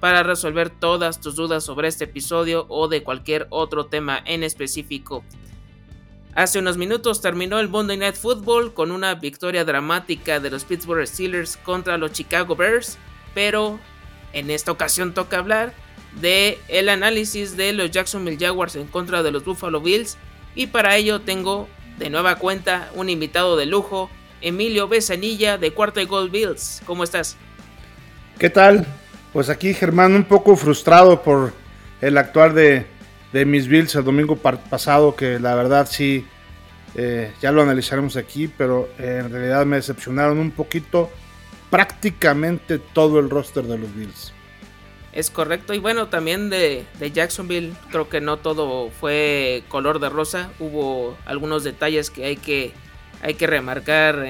para resolver todas tus dudas sobre este episodio o de cualquier otro tema en específico. Hace unos minutos terminó el Monday Night Football con una victoria dramática de los Pittsburgh Steelers contra los Chicago Bears, pero en esta ocasión toca hablar de el análisis de los Jacksonville Jaguars en contra de los Buffalo Bills y para ello tengo de nueva cuenta un invitado de lujo, Emilio Besanilla de Cuarta Gold Bills. ¿Cómo estás? ¿Qué tal? Pues aquí Germán un poco frustrado por el actuar de, mis Bills el domingo pasado, que la verdad sí, eh, ya lo analizaremos aquí, pero eh, en realidad me decepcionaron un poquito prácticamente todo el roster de los Bills. Es correcto, y bueno, también de, Jacksonville creo que no todo fue color de rosa, hubo algunos detalles que hay que, hay que remarcar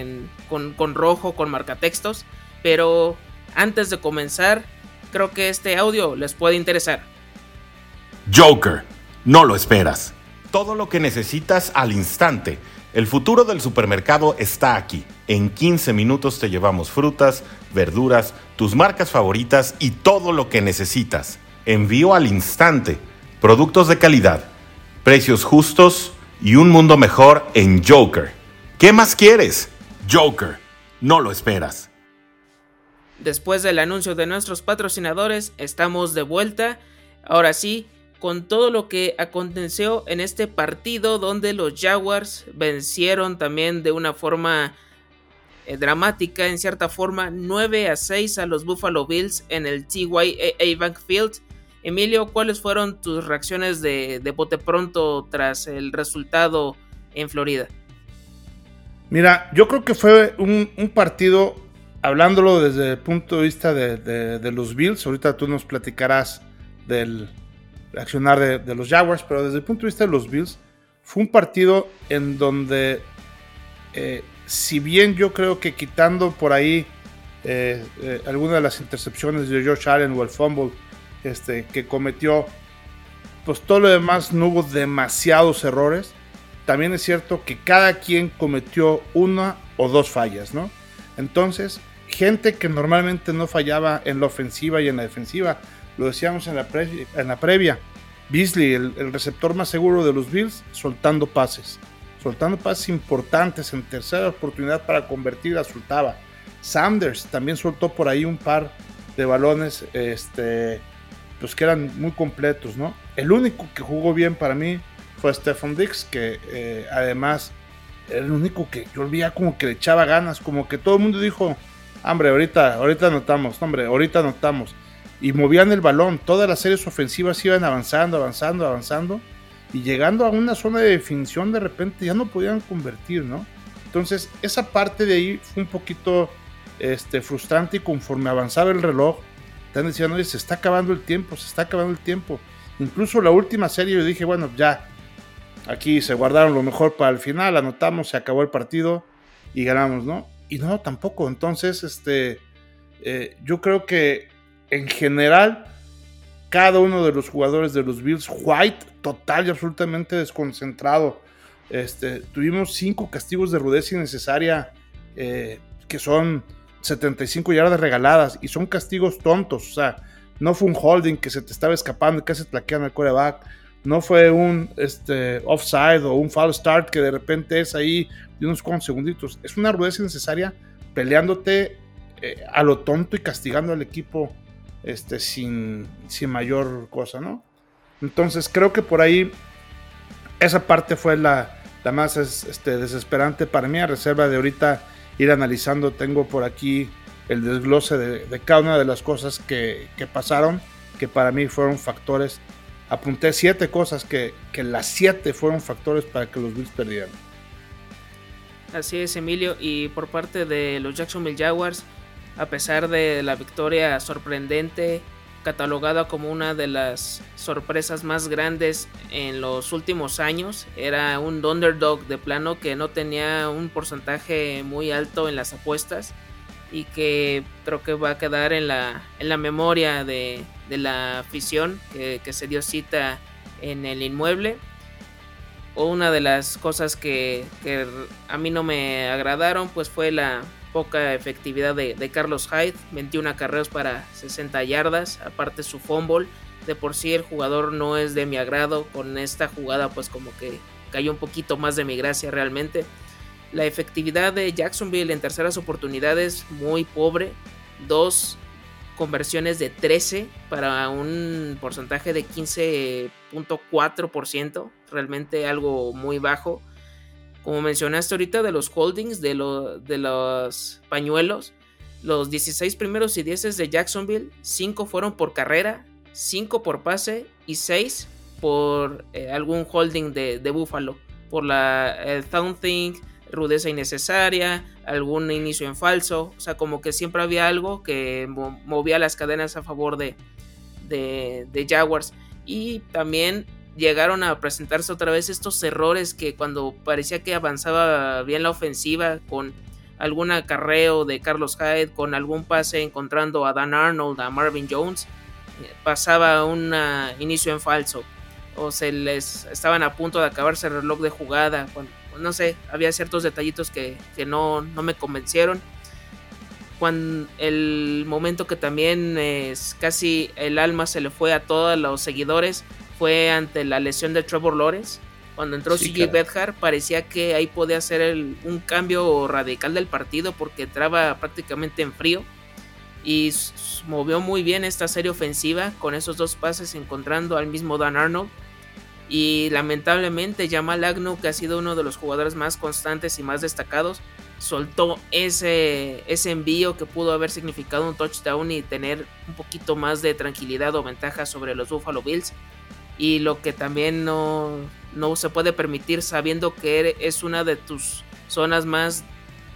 con, con rojo, con marcatextos, pero antes de comenzar, creo que este audio les puede interesar. Joker, no lo esperas. Todo lo que necesitas al instante. El futuro del supermercado está aquí. En 15 minutos te llevamos frutas, verduras, tus marcas favoritas y todo lo que necesitas. Envío al instante. Productos de calidad, precios justos y un mundo mejor en Joker. ¿Qué más quieres? Joker, no lo esperas. Después del anuncio de nuestros patrocinadores, estamos de vuelta. Ahora sí, con todo lo que aconteció en este partido donde los Jaguars vencieron también de una forma eh, dramática, en cierta forma, 9 a 6 a los Buffalo Bills en el TYA Bank Field. Emilio, ¿cuáles fueron tus reacciones de, de bote pronto tras el resultado en Florida? Mira, yo creo que fue un, un partido hablándolo desde el punto de vista de, los Bills, ahorita tú nos platicarás del accionar de, los Jaguars, pero desde el punto de vista de los Bills, fue un partido en donde, eh, si bien yo creo que quitando por ahí eh, eh, alguna de las intercepciones de Josh Allen o el fumble este, que cometió, pues todo lo demás no hubo demasiados errores. También es cierto que cada quien cometió una o dos fallas, ¿no? Entonces, gente que normalmente no fallaba en la ofensiva y en la defensiva. Lo decíamos en la, en la previa. Beasley, el, receptor más seguro de los Bills, soltando pases. Soltando pases importantes en tercera oportunidad para convertir, la soltaba. Sanders también soltó por ahí un par de balones este, pues que eran muy completos, ¿no? El único que jugó bien para mí fue Stephen Dix, que eh, además era el único que yo veía como que le echaba ganas, como que todo el mundo dijo, Hombre, ahorita, ahorita anotamos, hombre, ahorita anotamos. Y movían el balón, todas las series ofensivas iban avanzando, avanzando, avanzando. Y llegando a una zona de definición, de repente ya no podían convertir, ¿no? Entonces, esa parte de ahí fue un poquito este, frustrante y conforme avanzaba el reloj, están diciendo, oye, se está acabando el tiempo, se está acabando el tiempo. Incluso la última serie yo dije, bueno, ya, aquí se guardaron lo mejor para el final, anotamos, se acabó el partido y ganamos, ¿no? Y no, tampoco. Entonces, este, eh, yo creo que en general, cada uno de los jugadores de los Bills, White, total y absolutamente desconcentrado. Este, tuvimos cinco castigos de rudeza innecesaria, eh, que son 75 yardas regaladas, y son castigos tontos. O sea, no fue un holding que se te estaba escapando y casi plaquean al coreback, no fue un este, offside o un foul start que de repente es ahí de unos cuantos segunditos. Es una rudeza innecesaria peleándote eh, a lo tonto y castigando al equipo este, sin, sin mayor cosa, ¿no? Entonces creo que por ahí esa parte fue la, la más este, desesperante para mí, a reserva de ahorita ir analizando, tengo por aquí el desglose de, cada una de las cosas que, pasaron, que para mí fueron factores. Apunté siete cosas que, que las siete fueron factores para que los Bills perdieran. Así es, Emilio. Y por parte de los Jacksonville Jaguars, a pesar de la victoria sorprendente, catalogada como una de las sorpresas más grandes en los últimos años, era un underdog de plano que no tenía un porcentaje muy alto en las apuestas y que creo que va a quedar en la, en la memoria de, la afición que, que se dio cita en el inmueble una de las cosas que, a mí no me agradaron pues fue la poca efectividad de, Carlos Hyde, 21 acarreos para 60 yardas, aparte su fumble, de por sí el jugador no es de mi agrado, con esta jugada pues como que cayó un poquito más de mi gracia realmente. La efectividad de Jacksonville en terceras oportunidades muy pobre, dos conversiones de 13 para un porcentaje de 15.4%, realmente algo muy bajo. Como mencionaste ahorita de los holdings, de, los pañuelos, los 16 primeros y 10 de Jacksonville, 5 fueron por carrera, 5 por pase y 6 por eh, algún holding de, de Buffalo, por la el Thing, rudeza innecesaria, algún inicio en falso, o sea, como que siempre había algo que movía las cadenas a favor de, de, Jaguars. Y también llegaron a presentarse otra vez estos errores que cuando parecía que avanzaba bien la ofensiva con algún acarreo de Carlos Hyde, con algún pase encontrando a Dan Arnold, a Marvin Jones, pasaba un inicio en falso o se les estaban a punto de acabarse el reloj de jugada no sé, había ciertos detallitos que, no, me convencieron. Cuando el momento que también es casi el alma se le fue a todos los seguidores fue ante la lesión de Trevor Lawrence. Cuando entró sí, CJ parecía que ahí podía ser un cambio radical del partido porque entraba prácticamente en frío y movió muy bien esta serie ofensiva con esos dos pases encontrando al mismo Dan Arnold y lamentablemente Jamal Agnew, que ha sido uno de los jugadores más constantes y más destacados, soltó ese, ese envío que pudo haber significado un touchdown y tener un poquito más de tranquilidad o ventaja sobre los Buffalo Bills. Y lo que también no, no se puede permitir sabiendo que es una de tus zonas más,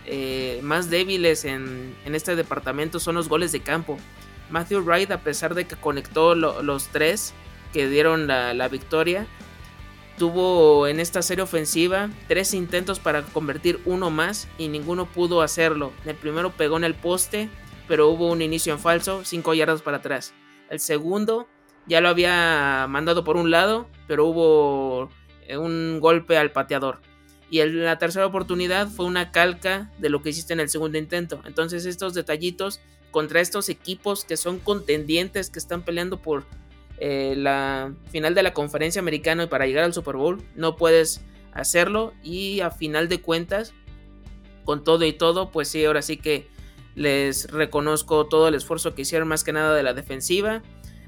eh, más débiles en, este departamento son los goles de campo. Matthew Wright, a pesar de que conectó los tres que dieron la, la victoria, Tuvo en esta serie ofensiva tres intentos para convertir uno más y ninguno pudo hacerlo. El primero pegó en el poste, pero hubo un inicio en falso, cinco yardas para atrás. El segundo ya lo había mandado por un lado, pero hubo eh, un golpe al pateador. Y la tercera oportunidad fue una calca de lo que hiciste en el segundo intento. Entonces estos detallitos contra estos equipos que son contendientes, que están peleando por eh, la final de la conferencia americana y para llegar al Super Bowl no puedes hacerlo y a final de cuentas con todo y todo pues sí ahora sí que les reconozco todo el esfuerzo que hicieron más que nada de la defensiva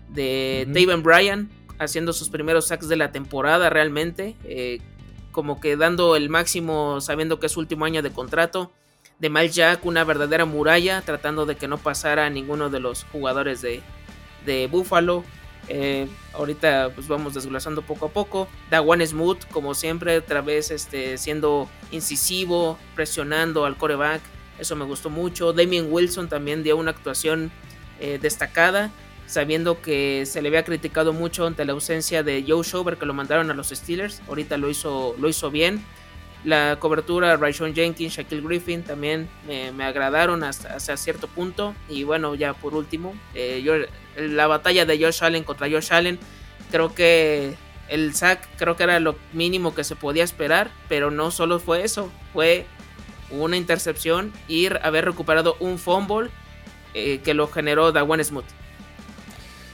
de David Bryan haciendo sus primeros sacks de la temporada realmente eh, como que dando el máximo sabiendo que es su último año de contrato de Mal Jack una verdadera muralla tratando de que no pasara a ninguno de los jugadores de, de Buffalo eh, ahorita pues vamos desglosando poco a poco. Dawan Smooth, como siempre, otra vez este, siendo incisivo, presionando al coreback. Eso me gustó mucho. Damien Wilson también dio una actuación eh, destacada, sabiendo que se le había criticado mucho ante la ausencia de Joe Schober, que lo mandaron a los Steelers. Ahorita lo hizo, lo hizo bien. La cobertura, Raishon Jenkins, Shaquille Griffin también me, agradaron hasta, cierto punto. Y bueno, ya por último, eh, la batalla de Josh Allen contra Josh Allen, creo que el sack creo que era lo mínimo que se podía esperar, pero no solo fue eso, fue una intercepción y haber recuperado un fumble eh, que lo generó Dawan Smooth.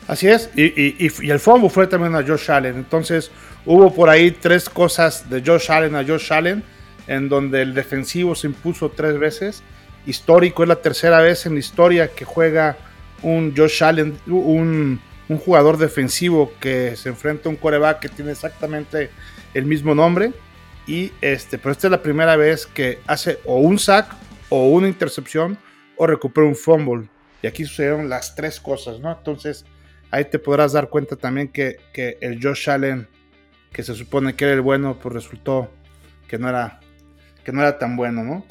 Así es, y, el fumble fue también a Josh Allen. Entonces hubo por ahí tres cosas de Josh Allen a Josh Allen, en donde el defensivo se impuso tres veces. Histórico, es la tercera vez en la historia que juega un Josh Allen, un, un jugador defensivo que se enfrenta a un coreback que tiene exactamente el mismo nombre. Y este, pero esta es la primera vez que hace o un sack o una intercepción o recupera un fumble. Y aquí sucedieron las tres cosas, ¿no? Entonces ahí te podrás dar cuenta también que, que el Josh Allen, que se supone que era el bueno, pues resultó que no era, que no era tan bueno, ¿no?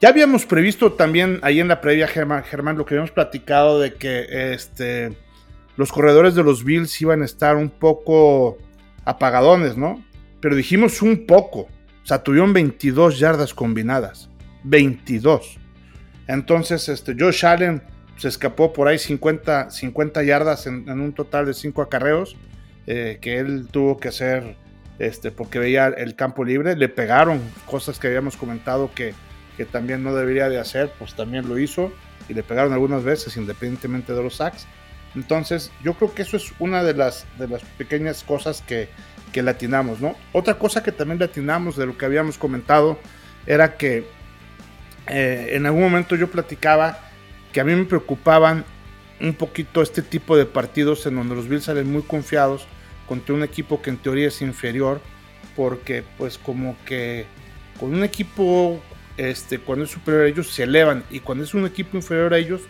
Ya habíamos previsto también ahí en la previa, Germán, lo que habíamos platicado de que este, los corredores de los Bills iban a estar un poco apagadones, ¿no? Pero dijimos un poco. O sea, tuvieron 22 yardas combinadas. 22. Entonces, este, Josh Allen se escapó por ahí 50, 50 yardas en, un total de 5 acarreos eh, que él tuvo que hacer este, porque veía el campo libre. Le pegaron cosas que habíamos comentado que, que también no debería de hacer, pues también lo hizo y le pegaron algunas veces independientemente de los sacks. Entonces yo creo que eso es una de las, de las pequeñas cosas que, que latinamos, ¿no? Otra cosa que también latinamos de lo que habíamos comentado era que eh, en algún momento yo platicaba que a mí me preocupaban un poquito este tipo de partidos en donde los Bills salen muy confiados contra un equipo que en teoría es inferior, porque pues como que con un equipo este, cuando es superior a ellos se elevan. Y cuando es un equipo inferior a ellos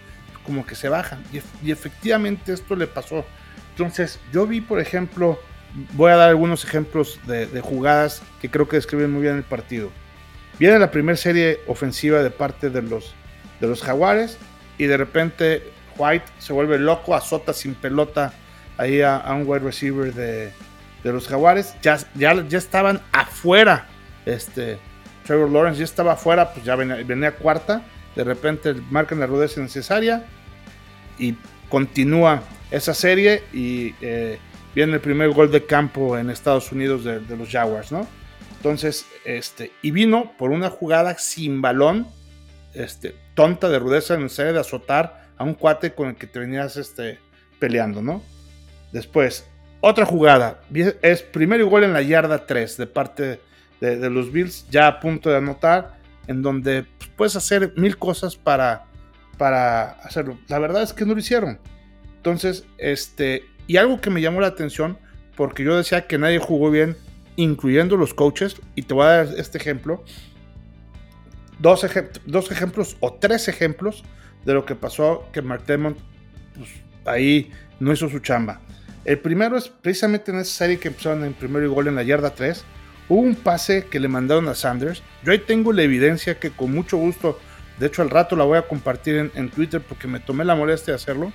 como que se bajan. Y, efectivamente esto le pasó. Entonces yo vi por ejemplo voy a dar algunos ejemplos de, jugadas que creo que describen muy bien el partido. Viene la primera serie ofensiva de parte de los de los jaguares y de repente White se vuelve loco azota sin pelota ahí a, un wide receiver de, de los jaguares. Ya, ya, ya estaban afuera este Trevor Lawrence ya estaba afuera, pues ya venía, cuarta. De repente marcan la rudeza necesaria y continúa esa serie y eh, viene el primer gol de campo en Estados Unidos de, los Jaguars, ¿no? Entonces, este, y vino por una jugada sin balón, este, tonta de rudeza necesaria de azotar a un cuate con el que te venías este, peleando, ¿no? Después, otra jugada, es primer gol en la yarda 3 de parte de, los Bills ya a punto de anotar, en donde pues, puedes hacer mil cosas para, para hacerlo. La verdad es que no lo hicieron. Entonces, este, y algo que me llamó la atención, porque yo decía que nadie jugó bien, incluyendo los coaches, y te voy a dar este ejemplo. Dos, dos ejemplos o tres ejemplos de lo que pasó que Mark Demont pues, ahí no hizo su chamba. El primero es precisamente en esa serie que empezaron en primero y gol en la yarda 3, Hubo un pase que le mandaron a Sanders. Yo ahí tengo la evidencia que con mucho gusto, de hecho al rato la voy a compartir en, Twitter porque me tomé la molestia de hacerlo.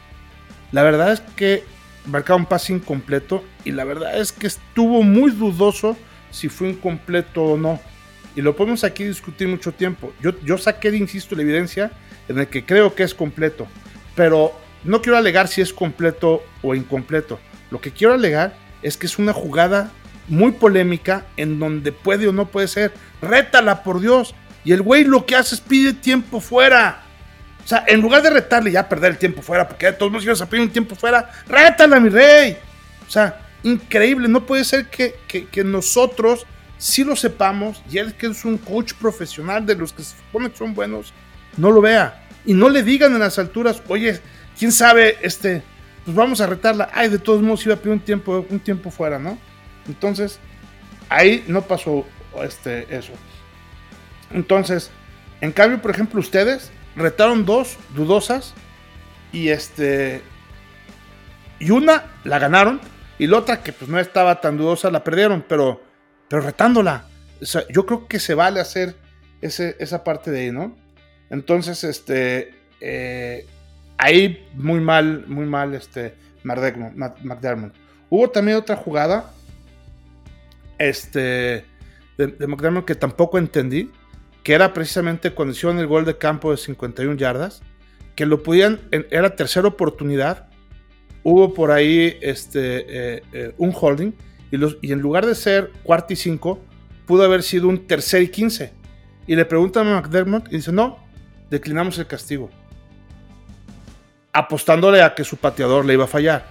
La verdad es que marcaba un pase incompleto y la verdad es que estuvo muy dudoso si fue incompleto o no. Y lo podemos aquí discutir mucho tiempo. Yo, yo saqué, insisto, la evidencia en el que creo que es completo. Pero no quiero alegar si es completo o incompleto. Lo que quiero alegar es que es una jugada muy polémica en donde puede o no puede ser. Rétala, por Dios. Y el güey lo que hace es pide tiempo fuera. O sea, en lugar de retarle ya perder el tiempo fuera, porque de todos modos ibas a pedir un tiempo fuera, rétala, mi rey. O sea, increíble. No puede ser que, que, nosotros sí lo sepamos y él que es un coach profesional de los que se que son buenos, no lo vea. Y no le digan en las alturas, oye, quién sabe, este, pues vamos a retarla. Ay, de todos modos iba a pedir un tiempo, un tiempo fuera, ¿no? Entonces, ahí no pasó este, eso. Entonces, en cambio, por ejemplo, ustedes retaron dos dudosas y este y una la ganaron y la otra que pues no estaba tan dudosa la perdieron, pero pero retándola. yo creo que se vale hacer ese, esa parte de ahí, ¿no? Entonces, este eh, ahí muy mal, muy mal este McDermott. Hubo también otra jugada este, de, McDermott que tampoco entendí, que era precisamente cuando hicieron el gol de campo de 51 yardas, que lo podían, era tercera oportunidad, hubo por ahí este, eh, eh, un holding, y, en lugar de ser cuarto y cinco, pudo haber sido un tercer y quince. Y le preguntan a McDermott y dice, no, declinamos el castigo. Apostándole a que su pateador le iba a fallar.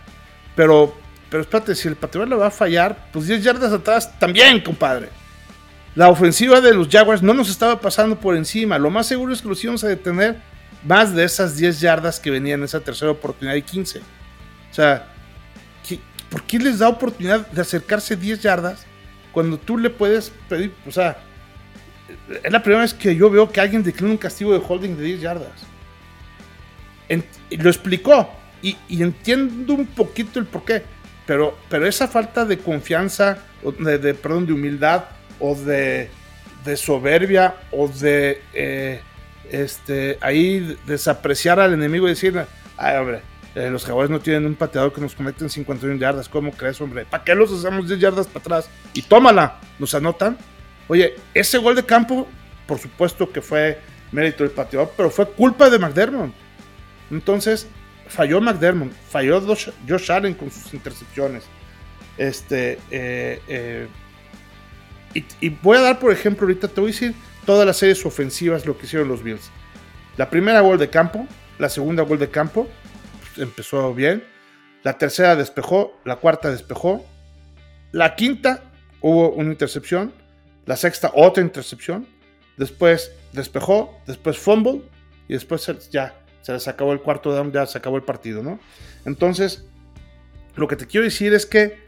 Pero, pero espérate, si el patrón le va a fallar, pues 10 yardas atrás también, compadre. La ofensiva de los Jaguars no nos estaba pasando por encima. Lo más seguro es que los íbamos a detener más de esas 10 yardas que venían en esa tercera oportunidad y 15. O sea, ¿por qué les da oportunidad de acercarse 10 yardas cuando tú le puedes pedir? O sea, es la primera vez que yo veo que alguien declina un castigo de holding de 10 yardas. lo explicó y, entiendo un poquito el porqué, pero, pero esa falta de confianza, de, perdón, de humildad o de, de soberbia o de eh, este, ahí desapreciar al enemigo y decir, ay hombre, eh, los jaguares no tienen un pateador que nos conecte en 51 yardas, ¿cómo crees hombre? ¿Para qué los hacemos 10 yardas para atrás? Y tómala, nos anotan. Oye, ese gol de campo, por supuesto que fue mérito del pateador, pero fue culpa de McDermott. Entonces, falló McDermott, falló Josh Allen con sus intercepciones. Este, eh, eh, y, voy a dar, por ejemplo, ahorita te voy a decir todas las series ofensivas lo que hicieron los Bills. La primera gol de campo, la segunda gol de campo, empezó bien. La tercera despejó, la cuarta despejó. La quinta hubo una intercepción. La sexta otra intercepción. Después despejó, después fumble y después ya se les acabó el cuarto down, ya se acabó el partido, ¿no? Entonces, lo que te quiero decir es que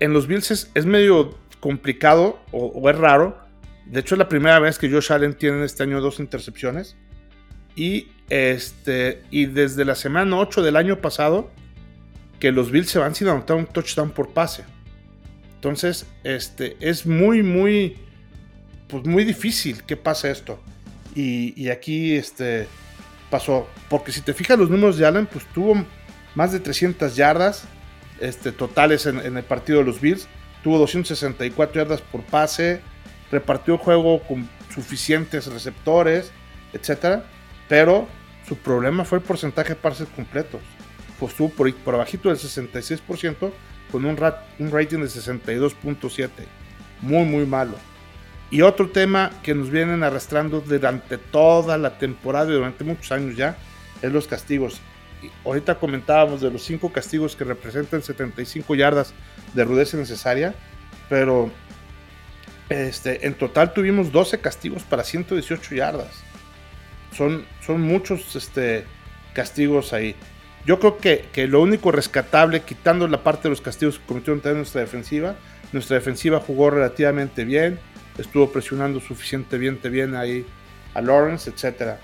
en los Bills es, medio complicado o, es raro. De hecho, es la primera vez que Josh Allen tiene este año dos intercepciones. Y, este, y desde la semana 8 del año pasado, que los Bills se van sin anotar un touchdown por pase. Entonces, este, es muy, muy, pues muy difícil que pase esto. Y aquí, este, pasó. Porque si te fijas los números de Allen, pues tuvo más de 300 yardas este, totales en, el partido de los Bills. Tuvo 264 yardas por pase. Repartió el juego con suficientes receptores, etc. Pero su problema fue el porcentaje de pases completos. Pues estuvo por, por abajito del 66% con un, un rating de 62.7. Muy, muy malo. Y otro tema que nos vienen arrastrando durante toda la temporada y durante muchos años ya es los castigos. ahorita comentábamos de los cinco castigos que representan 75 yardas de rudeza necesaria, pero este, en total tuvimos 12 castigos para 118 yardas. Son, son muchos este, castigos ahí. Yo creo que, que, lo único rescatable, quitando la parte de los castigos que cometieron nuestra defensiva, nuestra defensiva jugó relativamente bien estuvo presionando suficientemente bien ahí a Lawrence, etcétera.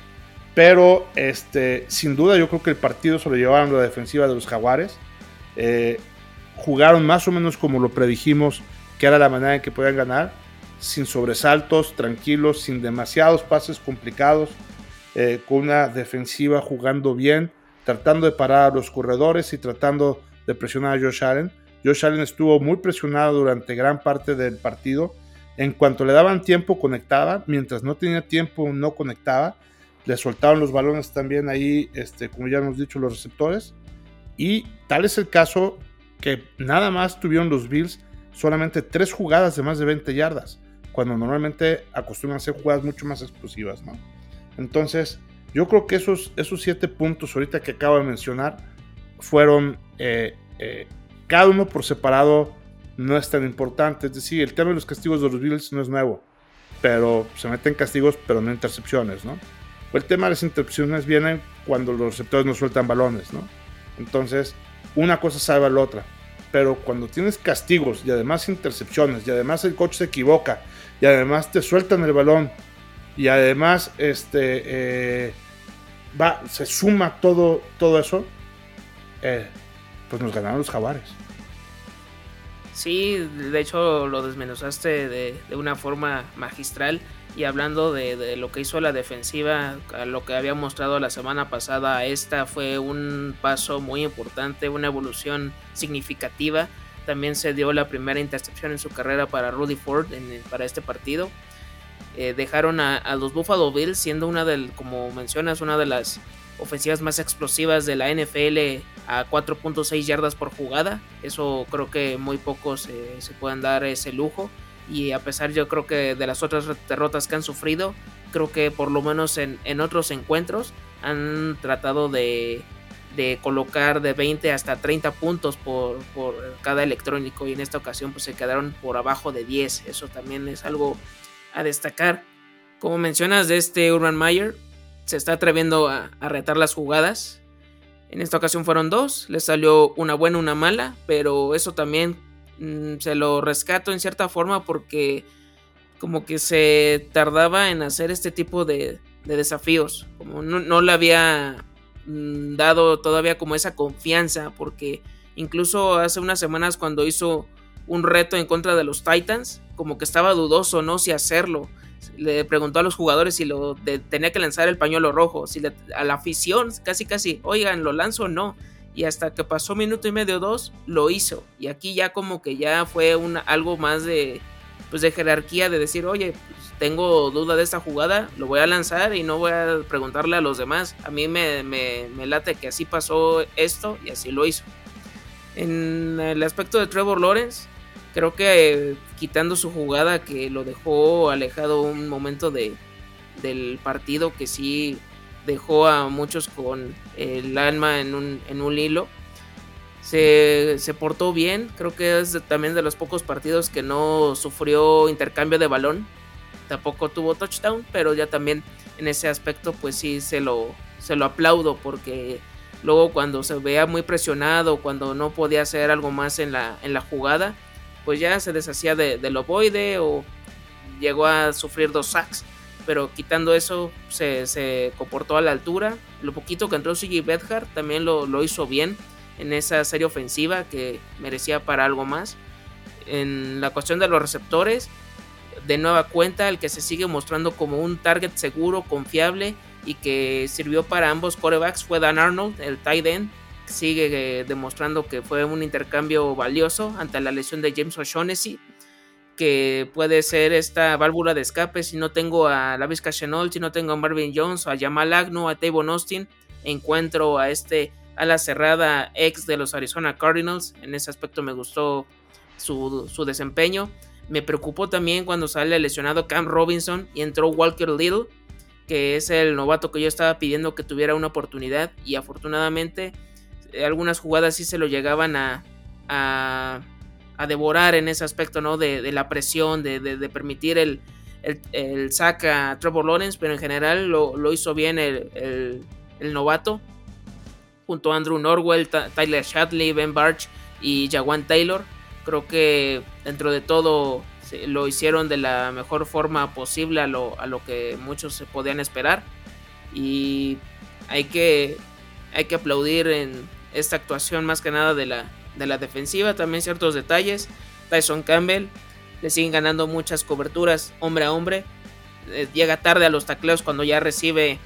Pero este, sin duda yo creo que el partido se lo llevaron la defensiva de los Jaguares. Eh, jugaron más o menos como lo predijimos que era la manera en que podían ganar, sin sobresaltos, tranquilos, sin demasiados pases complicados, eh, con una defensiva jugando bien, tratando de parar a los corredores y tratando de presionar a Josh Allen. Josh Allen estuvo muy presionado durante gran parte del partido en cuanto le daban tiempo, conectaba. Mientras no tenía tiempo, no conectaba. Le soltaban los balones también ahí, este, como ya hemos dicho, los receptores. Y tal es el caso que nada más tuvieron los Bills solamente tres jugadas de más de 20 yardas, cuando normalmente acostumbran a ser jugadas mucho más explosivas, ¿no? Entonces, yo creo que esos, esos siete puntos ahorita que acabo de mencionar fueron eh, eh, cada uno por separado no es tan importante. Es decir, el tema de los castigos de los Bills no es nuevo, pero se meten castigos, pero no intercepciones, ¿no? el tema de las intercepciones vienen cuando los receptores no sueltan balones, ¿no? Entonces, una cosa salva a la otra. Pero cuando tienes castigos y además intercepciones y además el coach se equivoca y además te sueltan el balón y además este eh, va se suma todo todo eso, eh, pues nos ganaron los jaguares. Sí, de hecho lo desmenuzaste de, una forma magistral y hablando de, lo que hizo la defensiva, lo que había mostrado la semana pasada, esta fue un paso muy importante, una evolución significativa. También se dio la primera intercepción en su carrera para Rudy Ford para este partido. Eh, dejaron a, a, los Buffalo Bills siendo una del, como mencionas, una de las ofensivas más explosivas de la NFL a 4.6 yardas por jugada. Eso creo que muy pocos eh, se pueden dar ese lujo. Y a pesar yo creo que de las otras derrotas que han sufrido, creo que por lo menos en, otros encuentros han tratado de, de colocar de 20 hasta 30 puntos por, por, cada electrónico y en esta ocasión pues se quedaron por abajo de 10. Eso también es algo a destacar. Como mencionas de este Urban Meyer, se está atreviendo a, retar las jugadas. En esta ocasión fueron dos, le salió una buena, una mala, pero eso también mm, se lo rescato en cierta forma porque como que se tardaba en hacer este tipo de, desafíos, como no, no le había mm, dado todavía como esa confianza, porque incluso hace unas semanas cuando hizo un reto en contra de los Titans, como que estaba dudoso, ¿no? Si hacerlo le preguntó a los jugadores si lo tenía que lanzar el pañuelo rojo, si a la afición casi casi, oigan, ¿lo lanzo o no? Y hasta que pasó minuto y medio dos, lo hizo. Y aquí ya como que ya fue una, algo más de, pues de jerarquía, de decir, oye, pues, tengo duda de esta jugada, lo voy a lanzar y no voy a preguntarle a los demás. A mí me, me, me late que así pasó esto y así lo hizo. En el aspecto de Trevor Lawrence, Creo que quitando su jugada que lo dejó alejado un momento de, del partido que sí dejó a muchos con el alma en un, en un hilo. Se, se, portó bien, creo que es también de los pocos partidos que no sufrió intercambio de balón. Tampoco tuvo touchdown, pero ya también en ese aspecto pues sí se lo, se lo aplaudo porque luego cuando se vea muy presionado, cuando no podía hacer algo más en la, en la jugada, pues ya se deshacía de, del ovoide o llegó a sufrir dos sacks. Pero quitando eso, se, comportó a la altura. Lo poquito que entró CG Bedhart también lo, hizo bien en esa serie ofensiva que merecía para algo más. En la cuestión de los receptores, de nueva cuenta, el que se sigue mostrando como un target seguro, confiable y que sirvió para ambos corebacks fue Dan Arnold, el tight end, sigue eh, demostrando que fue un intercambio valioso ante la lesión de James O'Shaughnessy, que puede ser esta válvula de escape. Si no tengo a Lavis Chenault, si no tengo a Marvin Jones, a Jamal Agnew, a Tavon Austin, encuentro a este a la cerrada ex de los Arizona Cardinals, en ese aspecto me gustó su, su desempeño. Me preocupó también cuando sale lesionado Cam Robinson y entró Walker Little, que es el novato que yo estaba pidiendo que tuviera una oportunidad. Y afortunadamente algunas jugadas sí se lo llegaban a, a, devorar en ese aspecto, ¿no? De, la presión, de, permitir el, el, sack a Trevor Lawrence, pero en general lo, hizo bien el, novato, junto a Andrew Norwell, Tyler Shatley, Ben Barch y Jawan Taylor. Creo que dentro de todo lo hicieron de la mejor forma posible a lo, a lo que muchos se podían esperar. Y hay que, hay que aplaudir en, esta actuación más que nada de la, de la defensiva, también ciertos detalles. Tyson Campbell le siguen ganando muchas coberturas hombre a hombre. Eh, llega tarde a los tacleos cuando ya recibe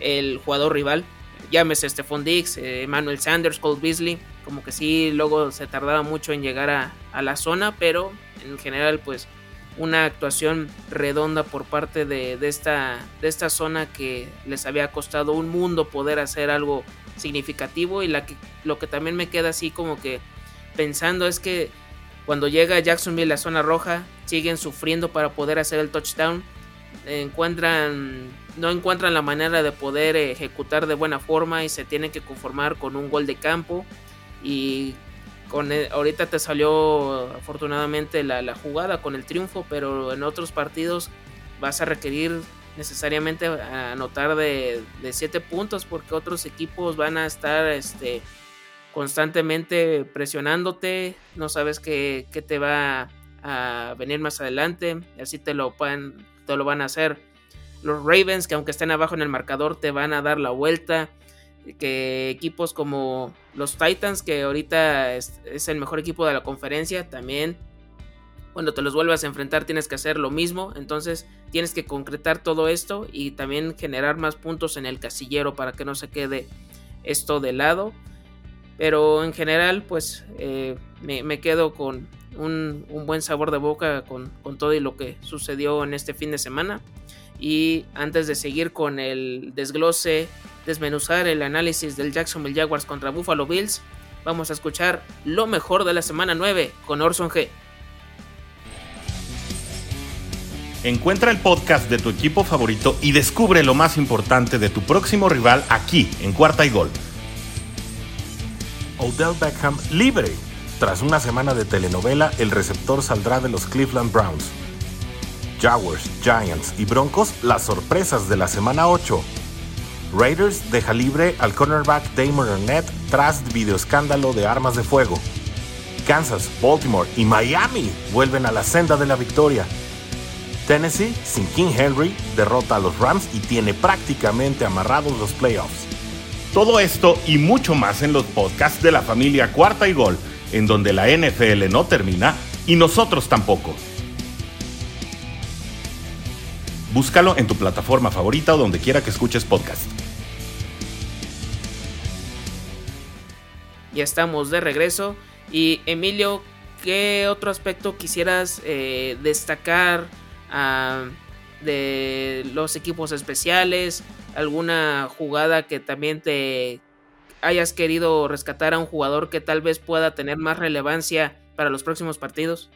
el jugador rival. Llámese Stephon Diggs, eh, Emmanuel Sanders, Cole Beasley. Como que sí, luego se tardaba mucho en llegar a, a, la zona, pero en general, pues una actuación redonda por parte de, esta, de esta zona que les había costado un mundo poder hacer algo significativo y lo que también me queda así como que pensando es que cuando llega Jacksonville la zona roja siguen sufriendo para poder hacer el touchdown. Encuentran no encuentran la manera de poder ejecutar de buena forma y se tienen que conformar con un gol de campo. Y con ahorita te salió afortunadamente la jugada con el triunfo pero en otros partidos vas a requerir necesariamente anotar de, de 7 puntos porque otros equipos van a estar este, constantemente presionándote, no sabes qué, te va a venir más adelante, así te lo, van, te lo van a hacer. Los Ravens, que aunque estén abajo en el marcador, te van a dar la vuelta, que equipos como los Titans, que ahorita es, es el mejor equipo de la conferencia, también cuando te los vuelvas a enfrentar tienes que hacer lo mismo, entonces tienes que concretar todo esto y también generar más puntos en el casillero para que no se quede esto de lado. Pero en general pues eh, me, quedo con un, buen sabor de boca con, con todo y lo que sucedió en este fin de semana. Y antes de seguir con el desglose, desmenuzar el análisis del Jacksonville Jaguars contra Buffalo Bills, vamos a escuchar lo mejor de la semana 9 con Orson G. Encuentra el podcast de tu equipo favorito y descubre lo más importante de tu próximo rival aquí en Cuarta y Gol. Odell Beckham libre. Tras una semana de telenovela, el receptor saldrá de los Cleveland Browns. Jaguars, Giants y Broncos las sorpresas de la semana 8. Raiders deja libre al cornerback Damon Arnett tras videoescándalo de armas de fuego. Kansas, Baltimore y Miami vuelven a la senda de la victoria. Tennessee, sin King Henry, derrota a los Rams y tiene prácticamente amarrados los playoffs. Todo esto y mucho más en los podcasts de la familia Cuarta y Gol, en donde la NFL no termina y nosotros tampoco. Búscalo en tu plataforma favorita o donde quiera que escuches podcast. Ya estamos de regreso. Y Emilio, ¿qué otro aspecto quisieras eh, destacar de los equipos especiales? ¿Alguna jugada que también te hayas querido rescatar a un jugador que tal vez pueda tener más relevancia para los próximos partidos?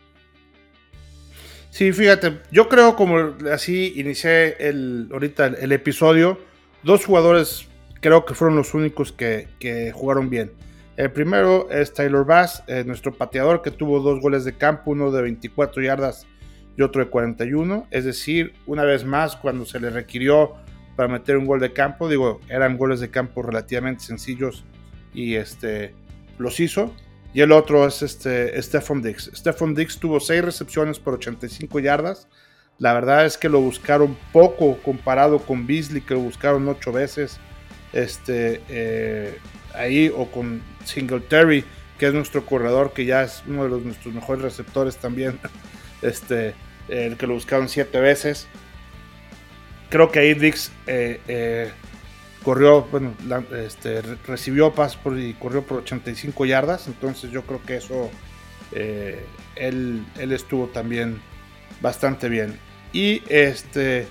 Sí, fíjate, yo creo como así inicié el, ahorita el, episodio, dos jugadores creo que fueron los únicos que, jugaron bien. El primero es Taylor Bass, eh, nuestro pateador que tuvo dos goles de campo, uno de 24 yardas y otro de 41. Es decir, una vez más, cuando se le requirió para meter un gol de campo, digo, eran goles de campo relativamente sencillos y este, los hizo. Y el otro es este, Stephon Dix. Stephon Dix tuvo 6 recepciones por 85 yardas. La verdad es que lo buscaron poco comparado con Beasley, que lo buscaron 8 veces. Este, eh, ahí, o con Singletary, que es nuestro corredor, que ya es uno de los, nuestros mejores receptores también. Este, el que lo buscaron 7 veces. Creo que ahí eh, eh, corrió, bueno, este, recibió pas y corrió por 85 yardas, entonces yo creo que eso eh, él, él, estuvo también bastante bien. Y este,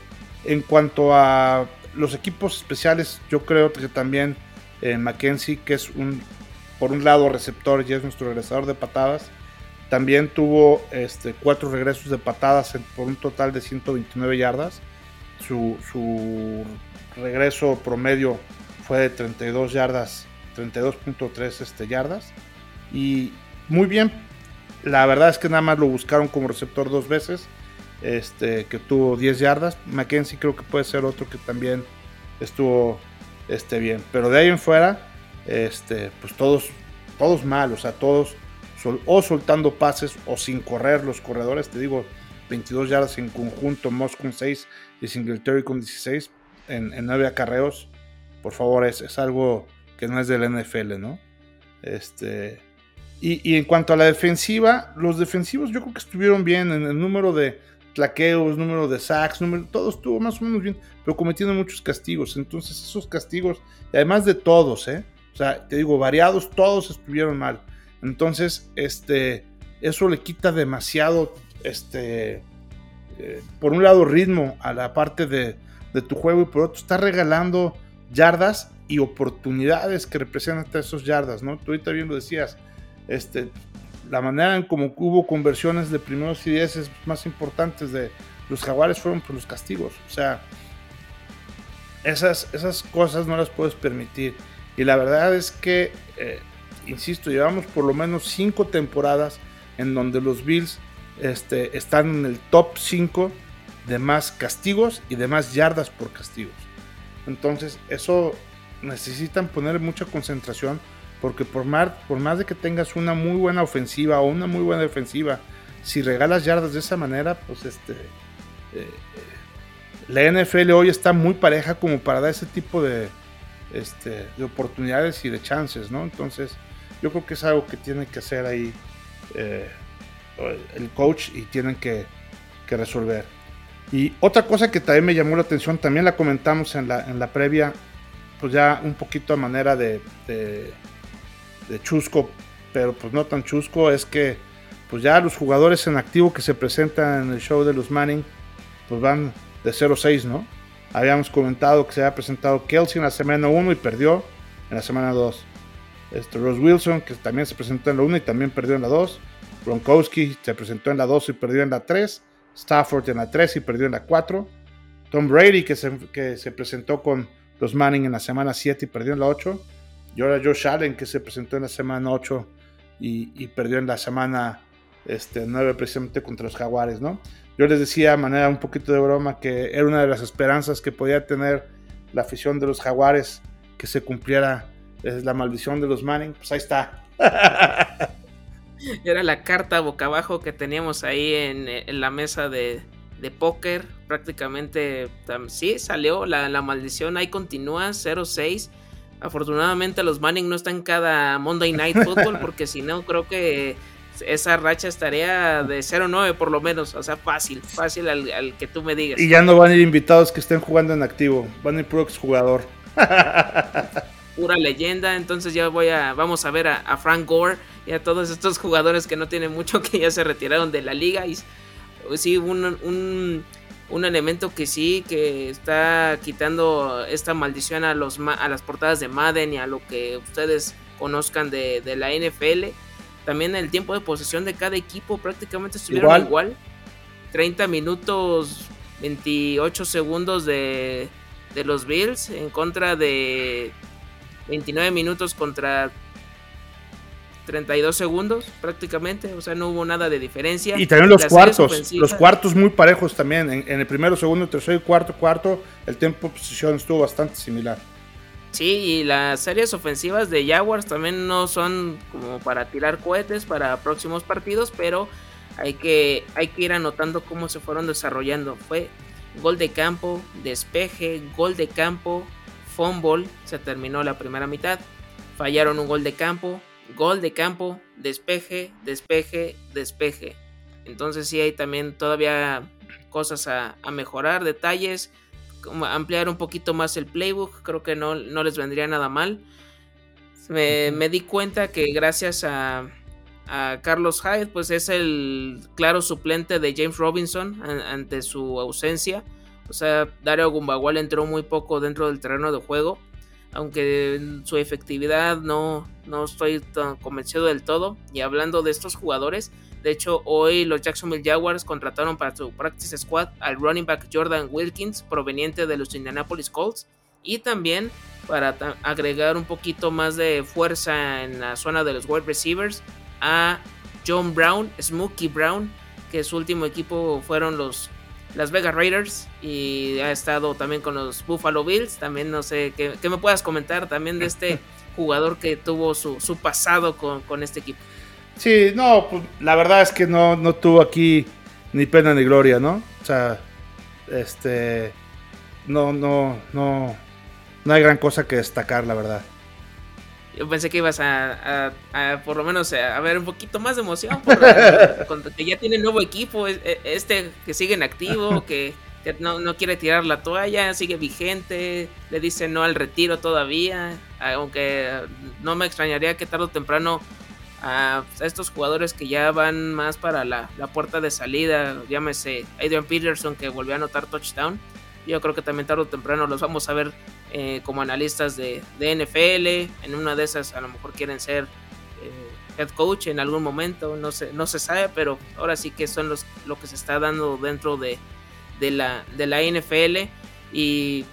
en cuanto a los equipos especiales, yo creo que también Mackenzie, que es un, por un lado receptor y es nuestro regresador de patadas, también tuvo este, cuatro regresos de patadas por un total de 129 yardas. Su, su regreso promedio fue de 32 yardas, 32.3 este, yardas. Y muy bien, la verdad es que nada más lo buscaron como receptor dos veces, este, que tuvo 10 yardas. Mackenzie creo que puede ser otro que también estuvo este, bien. Pero de ahí en fuera, este, pues todos, todos mal, o sea, todos o soltando pases o sin correr los corredores, te digo, 22 yardas en conjunto, Moss con 6 y Singletary con 16, en, en nueve acarreos, por favor, es, es, algo que no es del NFL, ¿no? Este, y, en cuanto a la defensiva, los defensivos yo creo que estuvieron bien en el número de tlaqueos, número de sacks, número, todo estuvo más o menos bien, pero cometiendo muchos castigos. Entonces, esos castigos, además de todos, ¿eh? O sea, te digo, variados, todos estuvieron mal. Entonces, este, eso le quita demasiado, este, eh, por un lado, ritmo a la parte de, de tu juego y por otro está regalando yardas y oportunidades que representan esos yardas, ¿no? Tú ahorita bien lo decías, este, la manera en como hubo conversiones de primeros y dieces más importantes de los jaguares fueron por los castigos, o sea, esas, esas cosas no las puedes permitir. Y la verdad es que, eh, insisto, llevamos por lo menos cinco temporadas en donde los Bills este, están en el top 5 de más castigos y de más yardas por castigos. Entonces, eso necesitan poner mucha concentración porque por más, por más de que tengas una muy buena ofensiva o una muy buena defensiva, si regalas yardas de esa manera, pues este eh, la NFL hoy está muy pareja como para dar ese tipo de, este, de oportunidades y de chances, ¿no? Entonces, yo creo que es algo que tiene que hacer ahí eh, el coach y tienen que, resolver. Y otra cosa que también me llamó la atención, también la comentamos en la, en la previa, pues ya un poquito a manera de, de, chusco, pero pues no tan chusco, es que pues ya los jugadores en activo que se presentan en el show de los Manning, pues van de 0-6, ¿no? Habíamos comentado que se había presentado Kelsey en la semana 1 y perdió en la semana 2. Este, Ross Wilson, que también se presentó en la 1 y también perdió en la 2. Gronkowski se presentó en la 2 y perdió en la 3. Stafford en la 3 y perdió en la 4. Tom Brady que se, que se presentó con los Manning en la semana 7 y perdió en la 8. Y ahora Josh Allen, que se presentó en la semana 8 y, perdió en la semana este, 9 precisamente contra los Jaguares, ¿no? Yo les decía de manera un poquito de broma que era una de las esperanzas que podía tener la afición de los Jaguares que se cumpliera la maldición de los Manning. Pues ahí está. Era la carta boca abajo que teníamos ahí en, la mesa de, de póker. Prácticamente sí salió la, la maldición. Ahí continúa 0-6. Afortunadamente los Manning no están cada Monday Night Football porque si no creo que esa racha estaría de 0-9 por lo menos. O sea, fácil, fácil al, que tú me digas. Y ya no van a ir invitados que estén jugando en activo. Van a ir puro jugador. Pura leyenda. Entonces ya voy a. Vamos a ver a, Frank Gore y a todos estos jugadores que no tienen mucho que ya se retiraron de la liga. Y sí, un, un, elemento que sí, que está quitando esta maldición a, los, a las portadas de Madden y a lo que ustedes conozcan de, de la NFL también el tiempo de posesión de cada equipo prácticamente estuvieron igual. 30 minutos, 28 segundos de, de los Bills en contra de 29 minutos contra 32 segundos prácticamente, o sea, no hubo nada de diferencia. Y también los cuartos, los cuartos muy parejos también, en, en, el primero, segundo, tercero y cuarto, cuarto, el tiempo de posesión estuvo bastante similar. Sí, y las series ofensivas de Jaguars también no son como para tirar cohetes para próximos partidos, pero hay que, hay que ir anotando cómo se fueron desarrollando. Fue gol de campo, despeje, gol de campo, fumble, se terminó la primera mitad. Fallaron un gol de campo, gol de campo, despeje, despeje, despeje. Entonces sí hay también todavía cosas a, a mejorar, detalles ampliar un poquito más el playbook, creo que no, no les vendría nada mal. Me, di cuenta que gracias a, Carlos Hyde, pues es el claro suplente de James Robinson ante su ausencia. O sea, Dario Gumbawal entró muy poco dentro del terreno de juego. Aunque su efectividad no, no estoy tan convencido del todo. Y hablando de estos jugadores, de hecho, hoy los Jacksonville Jaguars contrataron para su practice squad al running back Jordan Wilkins, proveniente de los Indianapolis Colts, y también para agregar un poquito más de fuerza en la zona de los wide receivers a John Brown, Smokey Brown, que su último equipo fueron los Las Vegas Raiders y ha estado también con los Buffalo Bills. También no sé qué, me puedas comentar también de este jugador que tuvo su, pasado con este equipo. Sí, no, pues, la verdad es que no, no tuvo aquí ni pena ni gloria, ¿no? O sea, este, no, no, no, no hay gran cosa que destacar, la verdad. Yo pensé que ibas a, por lo menos a, ver un poquito más de emoción, porque ya tiene nuevo equipo, e, este que sigue en activo, que, no, no, quiere tirar la toalla, sigue vigente, le dice no al retiro todavía, aunque no me extrañaría que tarde o temprano a, estos jugadores que ya van más para la, puerta de salida, llámese Adrian Peterson que volvió a anotar touchdown. Yo creo que también tarde o temprano los vamos a ver eh, como analistas de, NFL. En una de esas a lo mejor quieren ser eh, head coach en algún momento, no se, no se sabe, pero ahora sí que son los, lo que se está dando dentro de, de, la, de la NFL. Y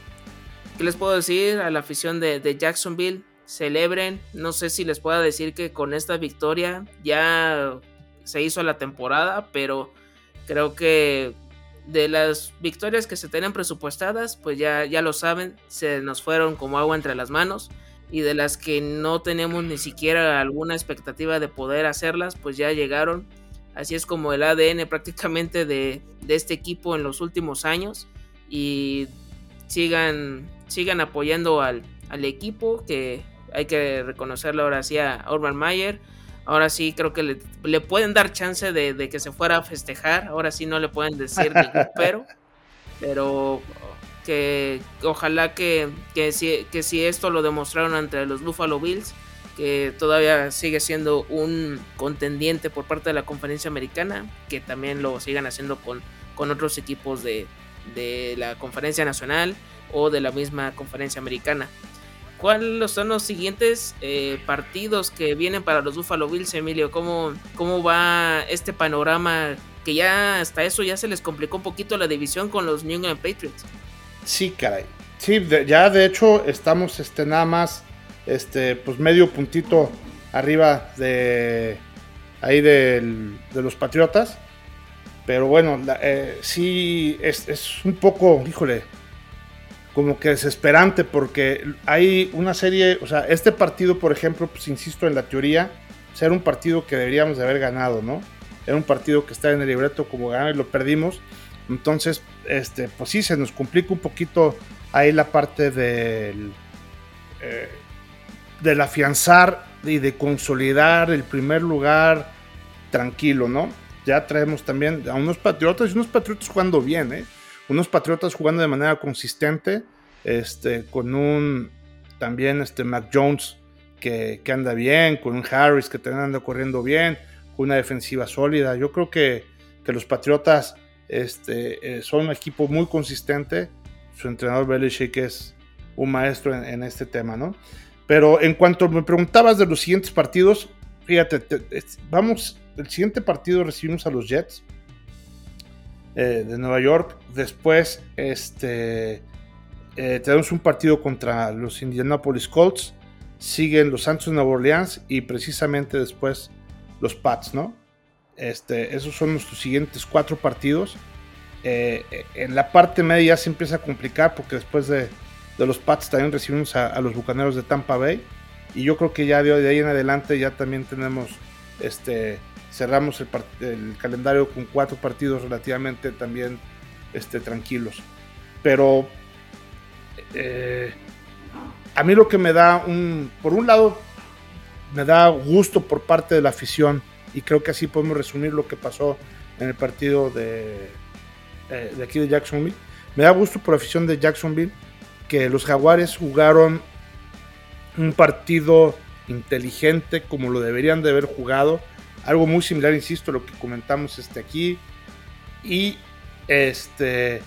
¿qué les puedo decir a la afición de, de Jacksonville? celebren. No sé si les pueda decir que con esta victoria ya se hizo la temporada, pero creo que de las victorias que se tenían presupuestadas, pues ya, ya lo saben, se nos fueron como agua entre las manos. Y de las que no tenemos ni siquiera alguna expectativa de poder hacerlas, pues ya llegaron. Así es como el ADN prácticamente de, de este equipo en los últimos años. Y sigan, sigan apoyando al, al equipo que hay que reconocerlo ahora sí a Urban Mayer. Ahora sí creo que le, pueden dar chance de, que se fuera a festejar. Ahora sí no le pueden decir ningún pero. Pero que, ojalá que, que, si, que si esto lo demostraron ante los Buffalo Bills, que todavía sigue siendo un contendiente por parte de la conferencia americana, que también lo sigan haciendo con, con otros equipos de, de la conferencia nacional o de la misma conferencia americana. ¿Cuáles son los siguientes eh, partidos que vienen para los Buffalo Bills, Emilio? ¿Cómo, ¿Cómo va este panorama? Que ya hasta eso ya se les complicó un poquito la división con los New England Patriots. Sí, caray. Sí, ya de hecho estamos este, nada más este, pues medio puntito arriba de ahí de los Patriotas. Pero bueno, eh, sí es, es, un poco, híjole, como que desesperante porque hay una serie, o sea, este partido, por ejemplo, pues insisto en la teoría, ser un partido que deberíamos de haber ganado, ¿no? Era un partido que estaba en el libreto como ganar y lo perdimos. Entonces, este, pues sí, se nos complica un poquito ahí la parte del, eh, del afianzar y de consolidar el primer lugar tranquilo, ¿no? Ya traemos también a unos patriotas y unos patriotas jugando bien, ¿eh? Unos patriotas jugando de manera consistente, este, con un también este Mac Jones que, que anda bien, con un Harris que también anda corriendo bien, con una defensiva sólida. Yo creo que, que los patriotas este, eh, son un equipo muy consistente. Su entrenador Belichick es un maestro en, este tema, ¿no? Pero en cuanto me preguntabas de los siguientes partidos, fíjate, vamos, el siguiente partido recibimos a los Jets eh, de Nueva York. Después, este, eh, tenemos un partido contra los Indianapolis Colts. Siguen los Santos de Nueva Orleans y precisamente después los Pats, ¿no? Este, esos son nuestros siguientes cuatro partidos. Eh, en la parte media ya se empieza a complicar porque después de, los Pats también recibimos a, los Bucaneros de Tampa Bay. Y yo creo que ya de, ahí en adelante ya también tenemos, este, cerramos el, calendario con cuatro partidos relativamente también este, tranquilos. Pero eh, a mí lo que me da un, por un lado, me da gusto por parte de la afición y creo que así podemos resumir lo que pasó en el partido de, eh, de aquí de Jacksonville. Me da gusto por la afición de Jacksonville que los Jaguares jugaron un partido inteligente como lo deberían de haber jugado. Algo muy similar, insisto, a lo que comentamos este aquí. Y este,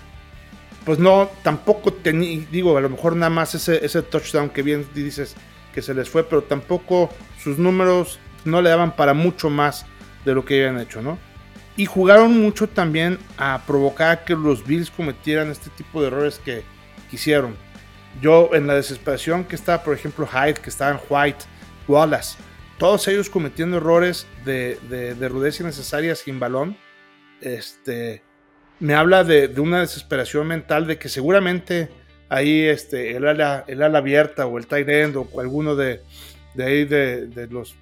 pues no, tampoco tenía, digo, a lo mejor nada más ese, ese touchdown que bien dices que se les fue, pero tampoco sus números no le daban para mucho más de lo que habían hecho, ¿no? Y jugaron mucho también a provocar que los Bills cometieran este tipo de errores que quisieron. Yo en la desesperación que estaba, por ejemplo, Hyde, que estaban White, Wallace, todos ellos cometiendo errores de, de, rudeza innecesaria sin balón, este, me habla de, una desesperación mental de que seguramente ahí este, el, ala, el ala abierta o el tight end o alguno de, de ahí de, los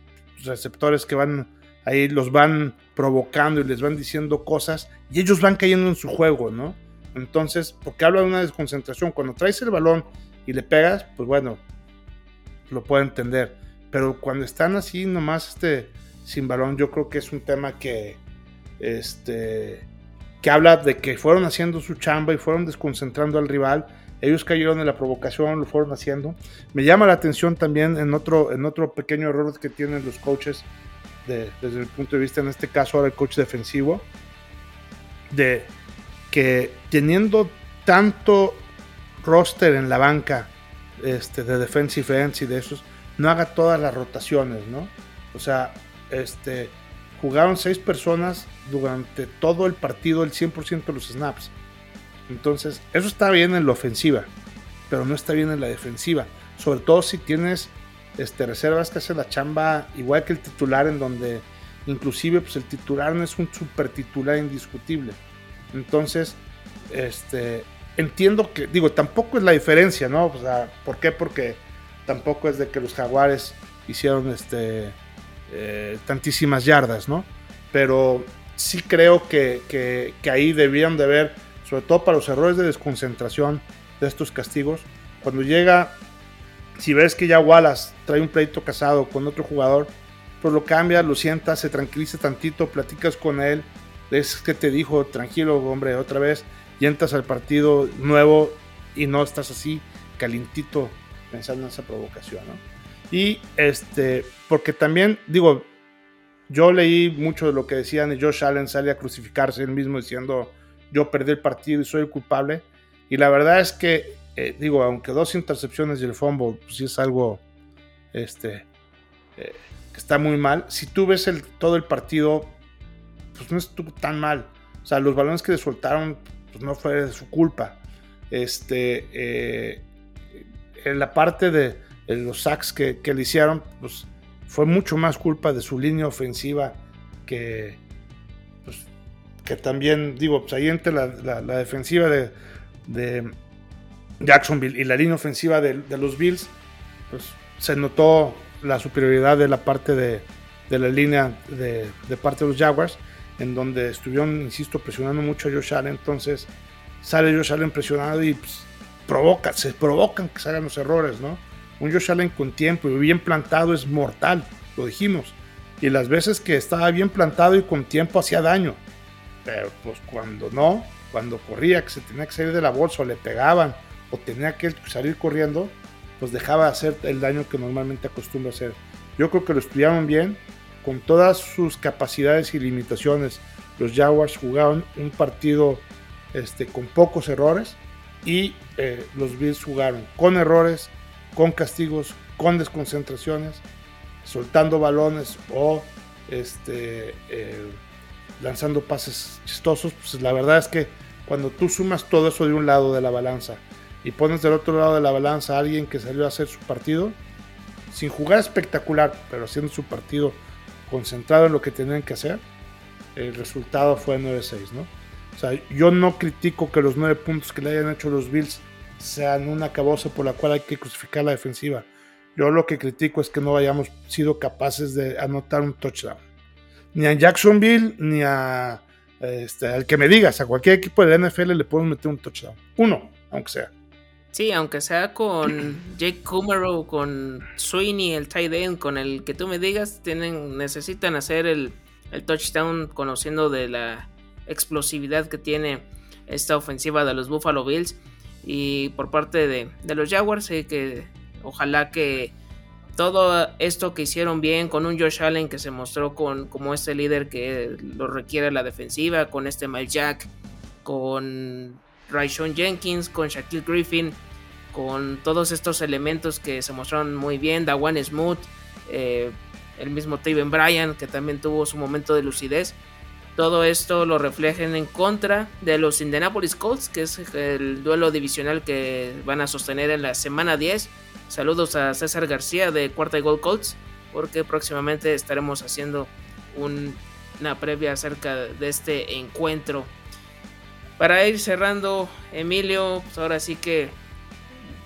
receptores que van ahí los van provocando y les van diciendo cosas y ellos van cayendo en su juego, ¿no? Entonces, porque habla de una desconcentración, cuando traes el balón y le pegas, pues bueno, lo puedo entender. Pero cuando están así nomás este, sin balón, yo creo que es un tema que, este, que habla de que fueron haciendo su chamba y fueron desconcentrando al rival ellos cayeron en la provocación, lo fueron haciendo. Me llama la atención también en otro, en otro pequeño error que tienen los coaches desde el punto de vista, en este caso ahora el coach defensivo, de que teniendo tanto roster en la banca este, de defensive ends y de esos, no haga todas las rotaciones, ¿no? O sea, este, jugaron seis personas durante todo el partido, el 100% de los snaps. Entonces, eso está bien en la ofensiva, pero no está bien en la defensiva. Sobre todo si tienes este, reservas que hacen la chamba igual que el titular, en donde inclusive pues, el titular no es un super titular indiscutible. Entonces, este, entiendo que, digo, tampoco es la diferencia, ¿no? O sea, ¿por qué? Porque tampoco es de que los jaguares hicieron este, eh, tantísimas yardas, ¿no? Pero sí creo que, que, ahí debían de haber sobre todo para los errores de desconcentración de estos castigos. Cuando llega, si ves que ya Wallace trae un pleito casado con otro jugador, pues lo cambia, lo sientas, se tranquiliza tantito, platicas con él, es que te dijo, tranquilo hombre, otra vez, y entras al partido nuevo y no estás así calentito pensando en esa provocación, Y este, porque también, digo, yo leí mucho de lo que decían y Josh Allen sale a crucificarse él mismo diciendo, yo perdí el partido y soy el culpable. Y la verdad es que, eh, digo, aunque dos intercepciones y el fumble, pues sí es algo este, eh, que está muy mal. Si tú ves el, todo el partido, pues no estuvo tan mal. O sea, los balones que le soltaron, pues no fue de su culpa. Este, eh, en la parte de, los sacks que, le hicieron, pues fue mucho más culpa de su línea ofensiva que, pues, que también, digo, pues ahí entre la, defensiva de, de, Jacksonville y la línea ofensiva de, los Bills, pues se notó la superioridad de la parte de, la línea de, parte de los Jaguars, en donde estuvieron, insisto, presionando mucho a Josh Allen. Entonces sale Josh Allen presionado y pues, provoca, se provocan que salgan los errores, ¿no? Un Josh Allen con tiempo y bien plantado es mortal, lo dijimos. Y las veces que estaba bien plantado y con tiempo hacía daño. Pero pues cuando no, cuando corría, que se tenía que salir de la bolsa o le pegaban o tenía que salir corriendo, pues dejaba de hacer el daño que normalmente acostumbra hacer. Yo creo que lo estudiaron bien, con todas sus capacidades y limitaciones. Los Jaguars jugaron un partido este, con pocos errores y eh, los Bills jugaron con errores, con castigos, con desconcentraciones, soltando balones o este, eh, lanzando pases chistosos. Pues la verdad es que cuando tú sumas todo eso de un lado de la balanza y pones del otro lado de la balanza a alguien que salió a hacer su partido, sin jugar espectacular, pero haciendo su partido concentrado en lo que tenían que hacer, el resultado fue 9-6, ¿no? O sea, yo no critico que los nueve puntos que le hayan hecho los Bills sean una cabosa por la cual hay que crucificar la defensiva. Yo lo que critico es que no hayamos sido capaces de anotar un touchdown. Ni a Jacksonville, ni a este, al que me digas, a cualquier equipo de la NFL le podemos meter un touchdown. Uno, aunque sea. Sí, aunque sea con Jake Kummerow, con Sweeney, el tight end, con el que tú me digas, tienen, necesitan hacer el, el touchdown conociendo de la explosividad que tiene esta ofensiva de los Buffalo Bills. Y por parte de, los Jaguars, que ojalá que todo esto que hicieron bien con un Josh Allen que se mostró con, como este líder que lo requiere la defensiva, con este Mike Jack, con Raishon Jenkins, con Shaquille Griffin, con todos estos elementos que se mostraron muy bien, Dawan Smooth, eh, el mismo Taven Bryan que también tuvo su momento de lucidez. Todo esto lo reflejen en contra de los Indianapolis Colts, que es el duelo divisional que van a sostener en la semana 10. Saludos a César García de Cuarta y Gold Colts, porque próximamente estaremos haciendo una previa acerca de este encuentro. Para ir cerrando, Emilio, pues ahora sí que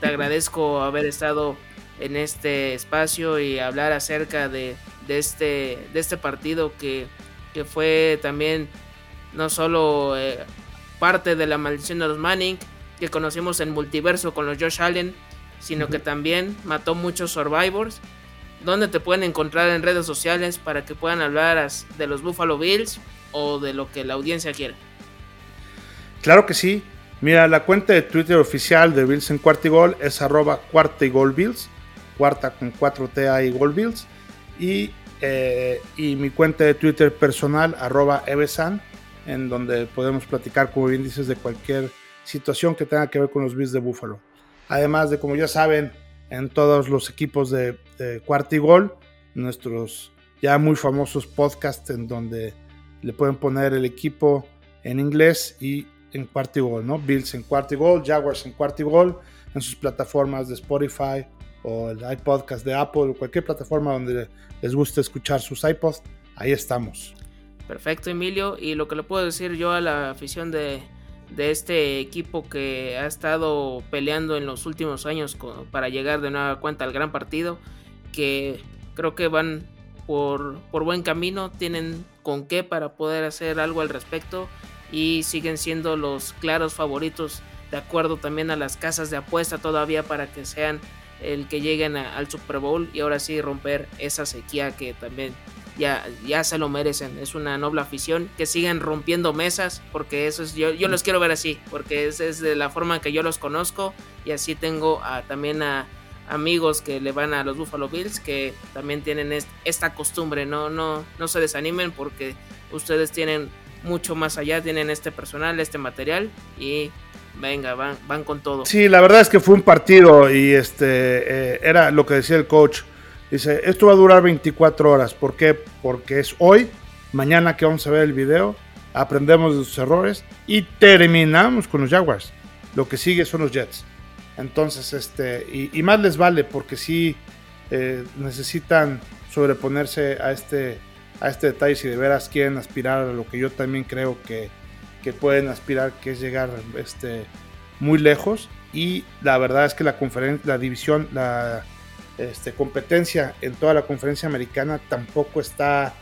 te agradezco haber estado en este espacio y hablar acerca de, este, de este partido que que fue también no solo eh, parte de la maldición de los Manning, que conocimos en multiverso con los Josh Allen, sino que también mató muchos survivors. donde te pueden encontrar en redes sociales para que puedan hablar de los Buffalo Bills o de lo que la audiencia quiera? Claro que sí. Mira, la cuenta de Twitter oficial de Bills en Cuarta y Gol es arroba cuarta y gol Bills, cuarta con 4TA y Gol Bills. Y eh, y mi cuenta de Twitter personal, arroba evesan, en donde podemos platicar, como bien dices, de cualquier situación que tenga que ver con los Bills de Buffalo. Además de, como ya saben, en todos los equipos de, de Cuarta y Gol, nuestros ya muy famosos podcasts en donde le pueden poner el equipo en inglés y en Cuarta y Gol, ¿no? Bills en Cuarta y Gol, Jaguars en Cuarta y Gol, en sus plataformas de Spotify, o el iPodcast de Apple o cualquier plataforma donde les guste escuchar sus iPods, ahí estamos. Perfecto, Emilio. Y lo que le puedo decir yo a la afición de, este equipo que ha estado peleando en los últimos años para llegar de nueva cuenta al gran partido, que creo que van por, por buen camino, tienen con qué para poder hacer algo al respecto y siguen siendo los claros favoritos de acuerdo también a las casas de apuesta todavía para que sean el que lleguen al Super Bowl y ahora sí romper esa sequía que también ya, ya se lo merecen. Es una noble afición. Que sigan rompiendo mesas porque eso es yo, yo los quiero ver así porque esa es de la forma que yo los conozco. Y así tengo también a amigos que le van a los Buffalo Bills que también tienen esta costumbre, no, no, no se desanimen porque ustedes tienen mucho más allá, tienen este personal, este material y venga, van, van con todo. Sí, la verdad es que fue un partido y este eh, era lo que decía el coach. Dice, esto va a durar 24 horas. ¿Por qué? Porque es hoy, mañana que vamos a ver el video, aprendemos de sus errores y terminamos con los Jaguars. Lo que sigue son los Jets. Entonces, este, y, más les vale porque sí eh, necesitan sobreponerse a este, a este detalle si de veras quieren aspirar a lo que yo también creo que, que pueden aspirar, que es llegar este, muy lejos. Y la verdad es que la, la división, la este, competencia en toda la conferencia americana tampoco está,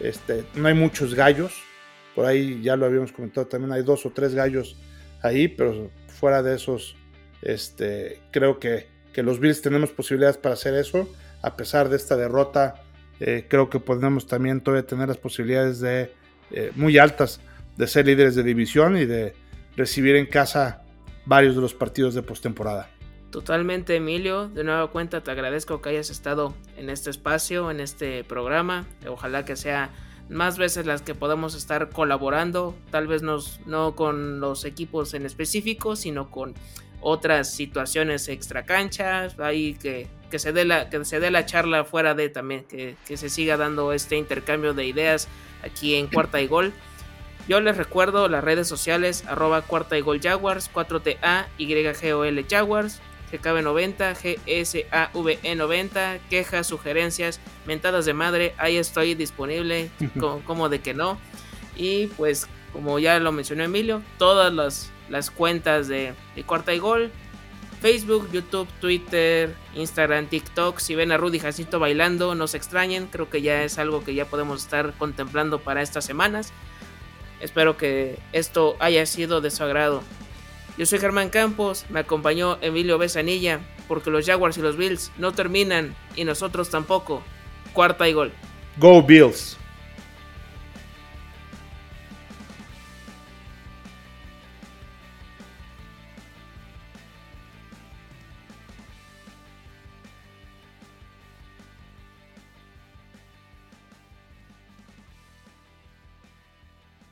este, no hay muchos gallos. Por ahí ya lo habíamos comentado, también hay dos o tres gallos ahí, pero fuera de esos, este, creo que, que los Bills tenemos posibilidades para hacer eso. A pesar de esta derrota, eh, creo que podemos también todavía tener las posibilidades de eh, muy altas de ser líderes de división y de recibir en casa varios de los partidos de postemporada. Totalmente, Emilio. De nueva cuenta, te agradezco que hayas estado en este espacio, en este programa. Ojalá que sea más veces las que podamos estar colaborando, tal vez nos, no con los equipos en específico, sino con otras situaciones extra canchas, ahí que, que, se dé la, que se dé la charla fuera de también, que, que se siga dando este intercambio de ideas aquí en Cuarta y Gol. Yo les recuerdo las redes sociales arroba cuarta y gol Jaguars, 4TA, YGOL Jaguars, GKB90, GSAVE90, quejas, sugerencias, mentadas de madre, ahí estoy disponible, como, de que no. Y pues, como ya lo mencionó Emilio, todas las, las cuentas de, de Cuarta y Gol, Facebook, YouTube, Twitter, Instagram, TikTok. Si ven a Rudy Jacinto bailando, no se extrañen. Creo que ya es algo que ya podemos estar contemplando para estas semanas. Espero que esto haya sido de su agrado. Yo soy Germán Campos, me acompañó Emilio Besanilla, porque los Jaguars y los Bills no terminan y nosotros tampoco. Cuarta y gol. Go Bills.